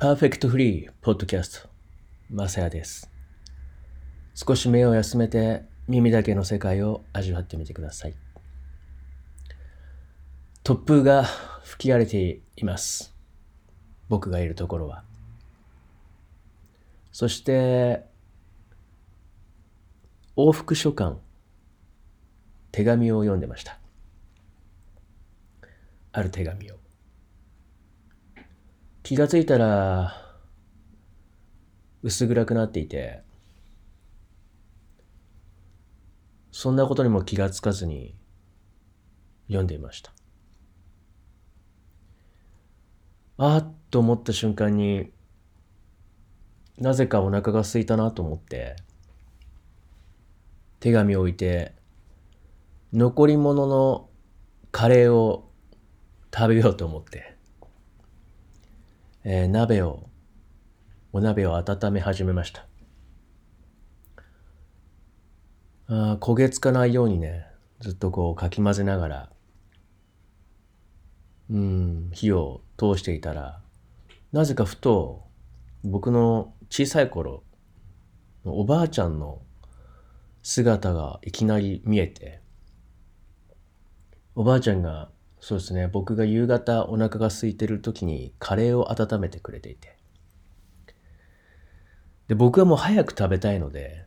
パーフェクトフリーポッドキャスト、マサヤです。少し目を休めて耳だけの世界を味わってみてください。突風が吹き荒れています。僕がいるところは。そして、往復書簡、手紙を読んでました。ある手紙を。気がついたら、薄暗くなっていて、そんなことにも気がつかずに読んでいました。あーっと思った瞬間になぜかお腹が空いたなと思って手紙を置いて残り物のカレーを食べようと思って、えー鍋をお鍋を温め始めました。あ焦げつかないようにねずっとこうかき混ぜながらうん火を通していたらなぜかふと僕の小さい頃おばあちゃんの姿がいきなり見えておばあちゃんがそうですね。僕が夕方お腹が空いてる時にカレーを温めてくれていて。で僕はもう早く食べたいので、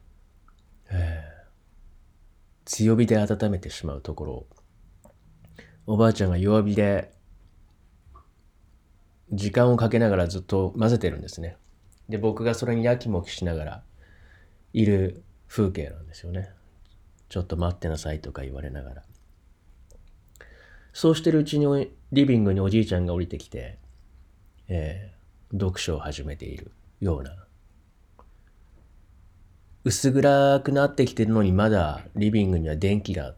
えー強火で温めてしまうところおばあちゃんが弱火で時間をかけながらずっと混ぜてるんですね。で僕がそれにやきもきしながらいる風景なんですよね。ちょっと待ってなさいとか言われながら。そうしてるうちにリビングにおじいちゃんが降りてきて、えー読書を始めているような。薄暗くなってきてるのにまだリビングには電気が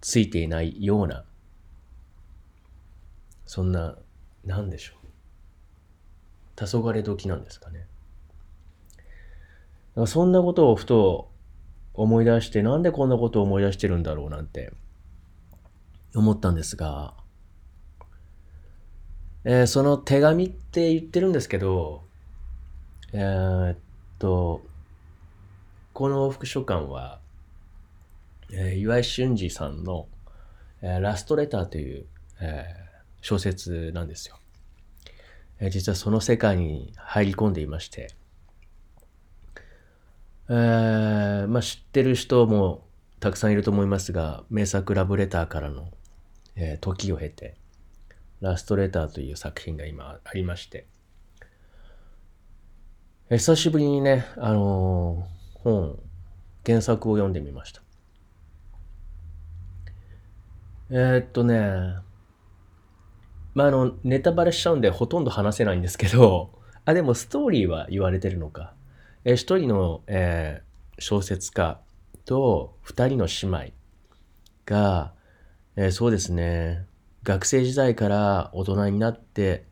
ついていないような。そんななんでしょう。黄昏時なんですかね。そんなことをふと思い出してなんでこんなことを思い出してるんだろうなんて。思ったんですが、えーその手紙って言ってるんですけどえーっとこの副書簡は、えー岩井俊二さんの、えーラストレターという、えー小説なんですよ。えー実はその世界に入り込んでいまして、えーまあ、知ってる人もたくさんいると思いますが、名作ラブレターからの、えー時を経て、ラストレターという作品が今ありまして、久しぶりにね、あのー本、原作を読んでみました。えーっとね、まあ、あの、ネタバレしちゃうんでほとんど話せないんですけど、あ、でもストーリーは言われてるのか。えー一人の、えー小説家と二人の姉妹が、えーそうですね、学生時代から大人になって、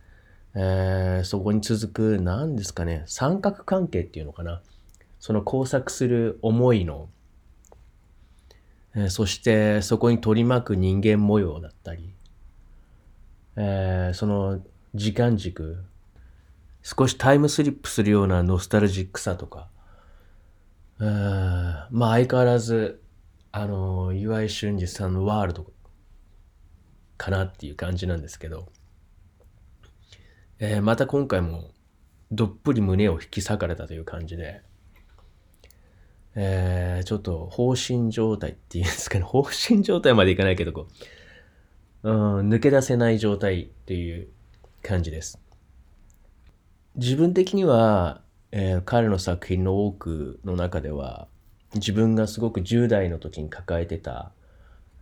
えーそこに続く、何ですかね、三角関係っていうのかな。その交錯する思いの、えーそしてそこに取り巻く人間模様だったり、えーその時間軸、少しタイムスリップするようなノスタルジックさとか、えまあ相変わらず、あの、岩井俊二さんのワールドかなっていう感じなんですけど、えーまた今回もどっぷり胸を引き裂かれたという感じで、えーちょっと放心状態っていうんですかね、放心状態までいかないけど、こう、うん、抜け出せない状態っていう感じです。自分的には、えー彼の作品の多くの中では、自分がすごく10代の時に抱えてた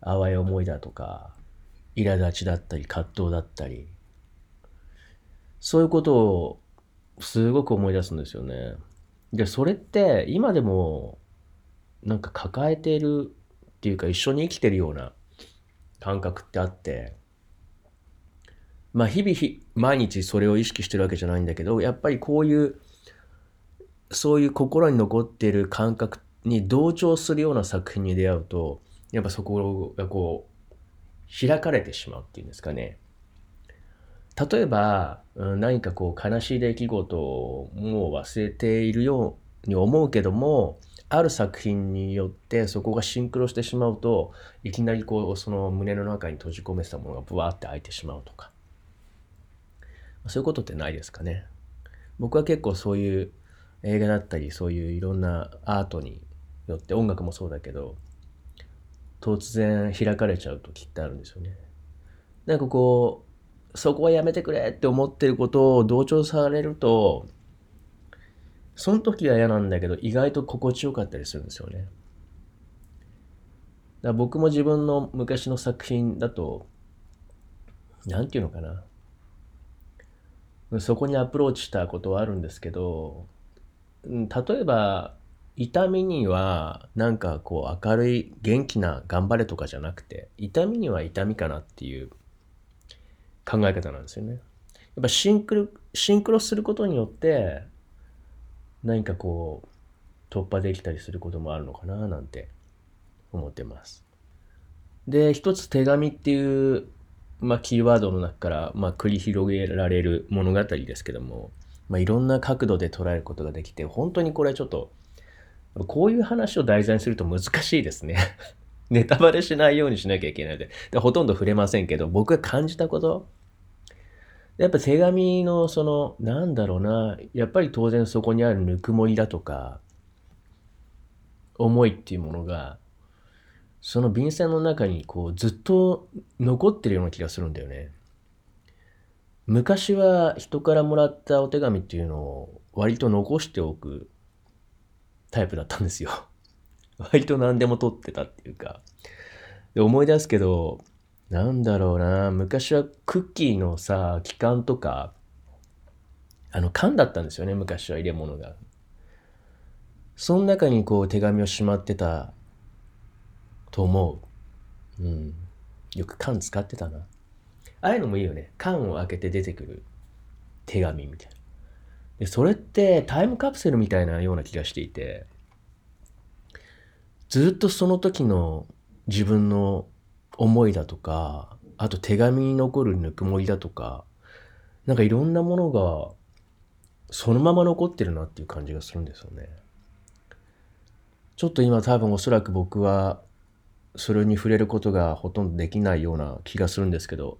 淡い思いだとか、苛立ちだったり、葛藤だったり、そういうことをすごく思い出すんですよね。で、それって今でもなんか抱えているっていうか一緒に生きてるような感覚ってあって、まあ日々毎日それを意識してるわけじゃないんだけど、やっぱりこういうそういう心に残っている感覚に同調するような作品に出会うと、やっぱそこがこう開かれてしまうっていうんですかね。例えば、何かこう悲しい出来事をもう忘れているように思うけどもある作品によってそこがシンクロしてしまうといきなりこうその胸の中に閉じ込めてたものがブワーって開いてしまうとかそういうことってないですかね僕は結構そういう映画だったりそういういろんなアートによって音楽もそうだけど突然開かれちゃう時ってあるんですよね。なんかこうそこはやめてくれって思ってることを同調されるとその時は嫌なんだけど意外と心地よかったりするんですよね。だ僕も自分の昔の作品だとなんていうのかな。そこにアプローチしたことはあるんですけど例えば痛みにはなんかこう明るい元気な頑張れとかじゃなくて痛みには痛みかなっていう考え方なんですよね。やっぱシンクロシンクロすることによって何かこう突破できたりすることもあるのかななんて思ってます。で一つ手紙っていう、まあ、キーワードの中から、まあ、繰り広げられる物語ですけども、まあ、いろんな角度で捉えることができて本当にこれちょっとこういう話を題材にすると難しいですね。ネタバレしないようにしなきゃいけないのででほとんど触れませんけど僕が感じたことやっぱ手紙のそのなんだろうなやっぱり当然そこにあるぬくもりだとか思いっていうものがその便箋の中にこうずっと残ってるような気がするんだよね。昔は人からもらったお手紙っていうのを割と残しておくタイプだったんですよ。割と何でも取ってたっていうか。で思い出すけど、なんだろうな、昔はクッキーのさ、期間とか、あの缶だったんですよね、昔は入れ物が。その中にこう手紙をしまってたと思う。うん。よく缶使ってたな。ああいうのもいいよね。缶を開けて出てくる手紙みたいな。で、それってタイムカプセルみたいなような気がしていて、ずっとその時の自分の思いだとか、あと手紙に残るぬくもりだとか、なんかいろんなものがそのまま残ってるなっていう感じがするんですよね。ちょっと今多分おそらく僕はそれに触れることがほとんどできないような気がするんですけど、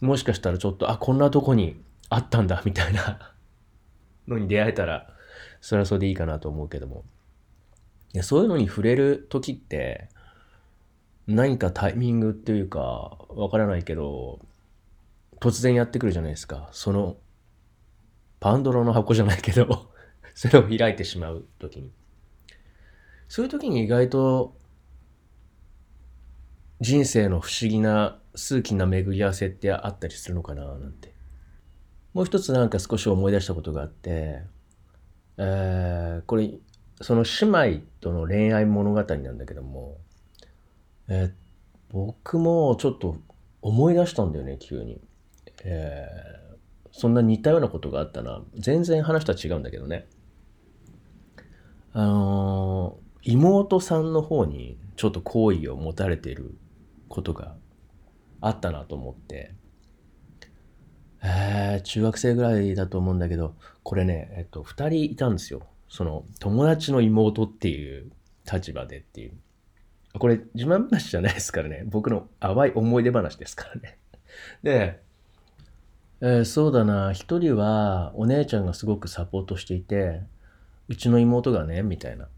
もしかしたらちょっと、あ、こんなとこにあったんだみたいなのに出会えたら、それはそれでいいかなと思うけども。いやそういうのに触れる時って、何かタイミングっていうか、わからないけど、突然やってくるじゃないですか。その、パンドラの箱じゃないけど、それを開いてしまう時に。そういう時に意外と、人生の不思議な数奇な巡り合わせってあったりするのかななんて。もう一つなんか少し思い出したことがあって、えーこれ、その姉妹との恋愛物語なんだけども、えー僕もちょっと思い出したんだよね、急に。えーそんな似たようなことがあったな。全然話とは違うんだけどね。あのー妹さんの方にちょっと好意を持たれていることがあったなと思って、えー中学生ぐらいだと思うんだけど、これね、えっと、二人いたんですよ。その、友達の妹っていう立場でっていう。これ、自慢話じゃないですからね。僕の淡い思い出話ですからね。で、えーそうだな、一人はお姉ちゃんがすごくサポートしていて、うちの妹がね、みたいな。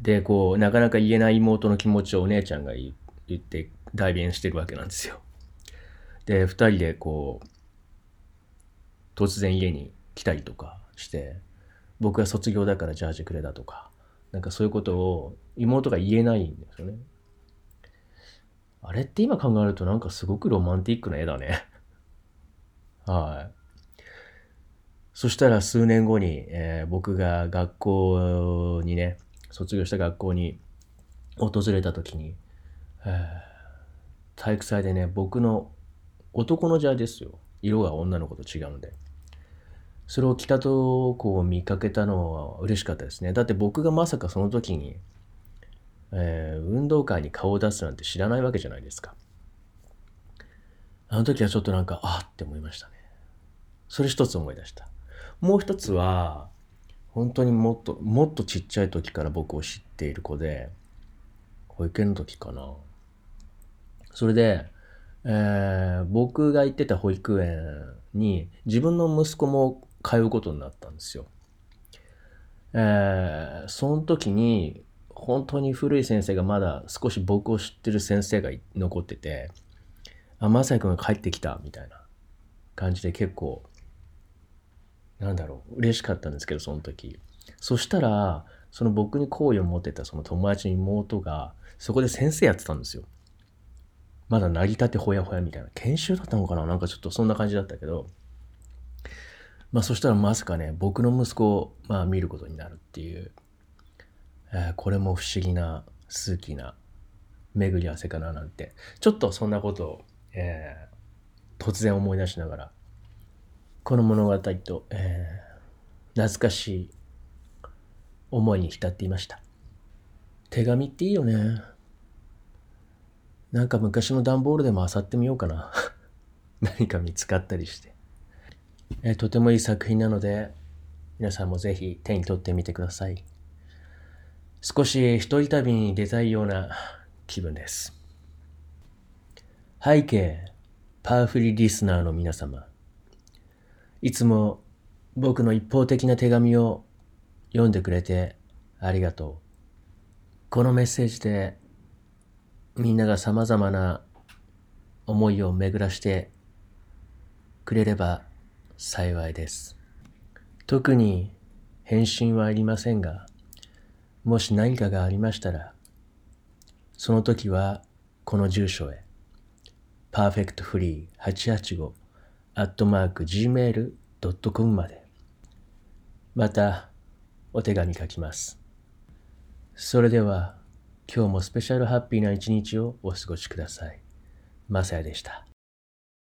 で、こう、なかなか言えない妹の気持ちをお姉ちゃんが言って代弁してるわけなんですよ。で、二人でこう、突然家に来たりとかして、僕が卒業だからジャージくれだとか、なんかそういうことを妹が言えないんですよね。あれって今考えるとなんかすごくロマンティックな絵だね。はい。そしたら数年後に、えー僕が学校にね、卒業した学校に訪れた時に、えー体育祭でね、僕の男のジャージですよ。色が女の子と違うんで。それを着たとこを見かけたのは嬉しかったですね。だって僕がまさかその時に、えー運動会に顔を出すなんて知らないわけじゃないですか。あの時はちょっとなんか、あって思いましたね。それ一つ思い出した。もう一つは、本当にもっと、もっとちっちゃい時から僕を知っている子で、保育園の時かな。それで、えー、僕が行ってた保育園に自分の息子も通うことになったんですよ。えー、その時に本当に古い先生がまだ少し僕を知ってる先生が残ってて、あ、まさやくんが帰ってきたみたいな感じで結構、なんだろう、嬉しかったんですけど、その時。そしたら、その僕に好意を持ってたその友達の妹が、そこで先生やってたんですよ。まだ成り立てほやほやみたいな。研修だったのかな？なんかちょっとそんな感じだったけど。まあそしたらまさかね、僕の息子を、まあ、見ることになるっていう、えー、これも不思議な、数奇な巡り合わせかななんて、ちょっとそんなことを、えー、突然思い出しながら、この物語と、えー、懐かしい思いに浸っていました。手紙っていいよね。なんか昔の段ボールでも漁ってみようかな。何か見つかったりして。えとてもいい作品なので、皆さんもぜひ手に取ってみてください。少し一人旅に出たいような気分です。背景、パワフリーリスナーの皆様。いつも僕の一方的な手紙を読んでくれてありがとう。このメッセージでみんなが様々な思いを巡らしてくれれば幸いです。特に返信はありませんが、もし何かがありましたら、その時はこの住所へ、perfectfree885 アットマーク gmail.com まで、またお手紙書きます。それでは、今日もスペシャルハッピーな一日をお過ごしください。マサヤでした。